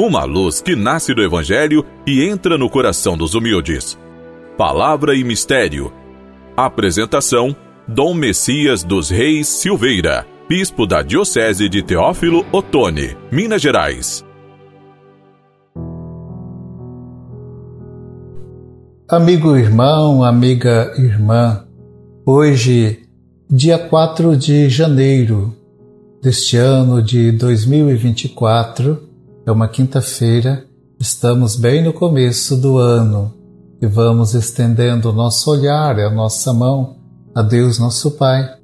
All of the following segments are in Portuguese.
uma luz que nasce do Evangelho e entra no coração dos humildes. Palavra e Mistério. Apresentação: Dom Messias dos Reis Silveira, Bispo da Diocese de Teófilo Otoni, Minas Gerais. Amigo irmão, amiga irmã, hoje, dia 4 de janeiro deste ano de 2024, é uma quinta-feira, estamos bem no começo do ano e vamos estendendo o nosso olhar a nossa mão a Deus nosso Pai,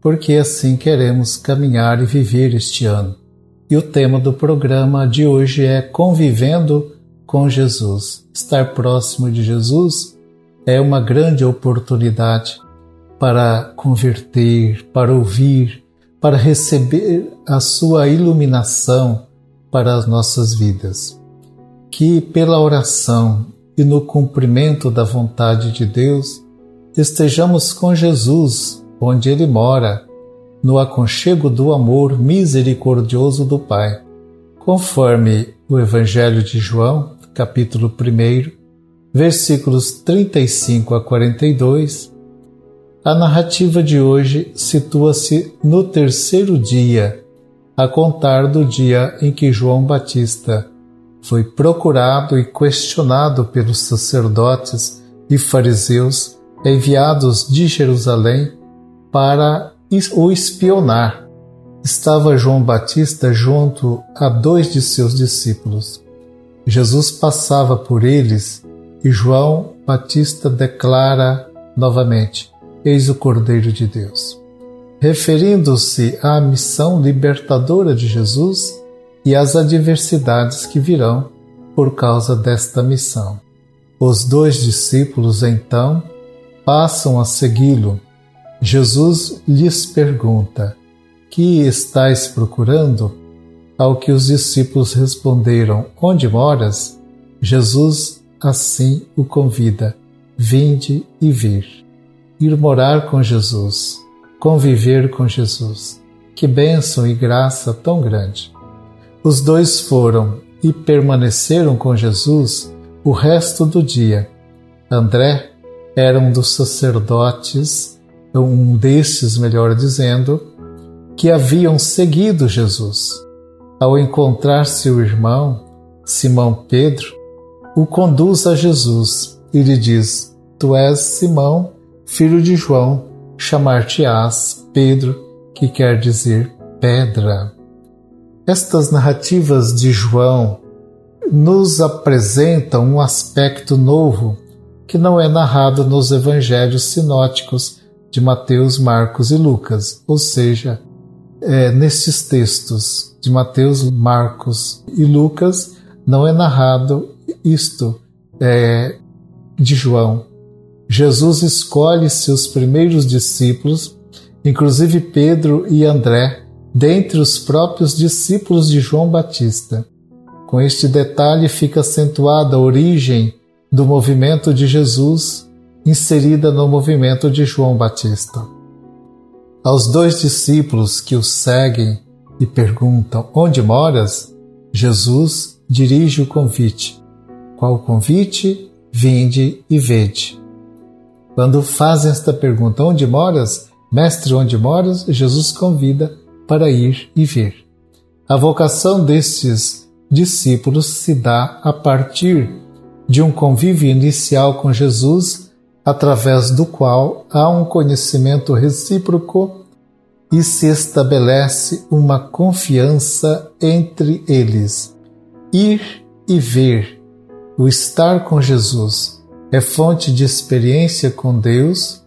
porque assim queremos caminhar e viver este ano. E o tema do programa de hoje é Convivendo com Jesus. Estar próximo de Jesus é uma grande oportunidade para converter, para ouvir, para receber a sua iluminação para as nossas vidas. Que pela oração e no cumprimento da vontade de Deus estejamos com Jesus onde Ele mora, no aconchego do amor misericordioso do Pai, conforme o Evangelho de João, capítulo 1, versículos 35 a 42, a narrativa de hoje situa-se no terceiro dia, a contar do dia em que João Batista foi procurado e questionado pelos sacerdotes e fariseus enviados de Jerusalém para o espionar. Estava João Batista junto a dois de seus discípulos. Jesus passava por eles e João Batista declara novamente: Eis o Cordeiro de Deus. Referindo-se à missão libertadora de Jesus e às adversidades que virão por causa desta missão. Os dois discípulos então passam a segui-lo. Jesus lhes pergunta: Que estais procurando? Ao que os discípulos responderam: Onde moras? Jesus assim o convida: Vinde e vir. Ir morar com Jesus, conviver com Jesus. Que bênção e graça tão grande! Os dois foram e permaneceram com Jesus o resto do dia. André era um dos sacerdotes, um destes, melhor dizendo, que haviam seguido Jesus ao encontrar seu irmão, Simão Pedro, o conduz a Jesus e lhe diz: Tu és Simão, filho de João, chamar-te-ás Pedro, que quer dizer pedra. Estas narrativas de João nos apresentam um aspecto novo que não é narrado nos evangelhos sinóticos de Mateus, Marcos e Lucas, ou seja, é, nesses textos de Mateus, Marcos e Lucas, não é narrado isto é, de João. Jesus escolhe seus primeiros discípulos, inclusive Pedro e André, dentre os próprios discípulos de João Batista. Com este detalhe fica acentuada a origem do movimento de Jesus inserida no movimento de João Batista. Aos dois discípulos que o seguem e perguntam: Onde moras? Jesus dirige o convite. Qual convite? Vinde e vede. Quando fazem esta pergunta: Onde moras? Mestre, onde moras? Jesus convida para ir e ver. A vocação destes discípulos se dá a partir de um convívio inicial com Jesus através do qual há um conhecimento recíproco e se estabelece uma confiança entre eles. Ir e ver, o estar com Jesus, é fonte de experiência com Deus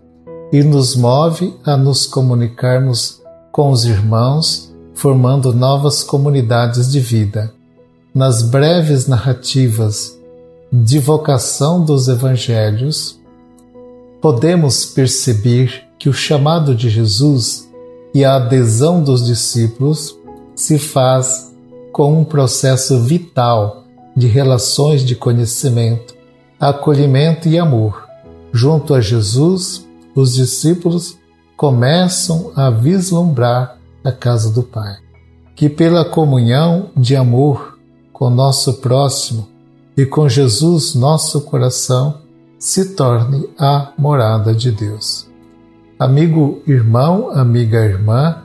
e nos move a nos comunicarmos com os irmãos, formando novas comunidades de vida. Nas breves narrativas de vocação dos evangelhos, podemos perceber que o chamado de Jesus e a adesão dos discípulos se faz com um processo vital de relações de conhecimento, acolhimento e amor. Junto a Jesus, os discípulos começam a vislumbrar a casa do Pai, que pela comunhão de amor com nosso próximo e com Jesus, nosso coração, se torne a morada de Deus. Amigo irmão, amiga irmã,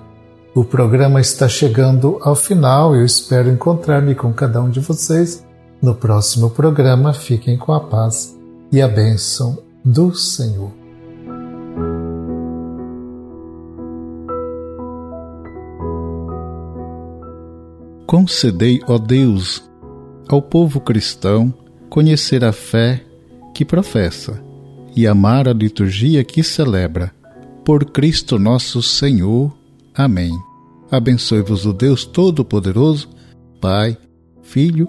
o programa está chegando ao final. Eu espero encontrar-me com cada um de vocês no próximo programa. Fiquem com a paz e a bênção do Senhor. Concedei, ó Deus, ao povo cristão conhecer a fé que professa e amar a liturgia que celebra. Por Cristo nosso Senhor. Amém. Abençoe-vos o Deus Todo-Poderoso, Pai, Filho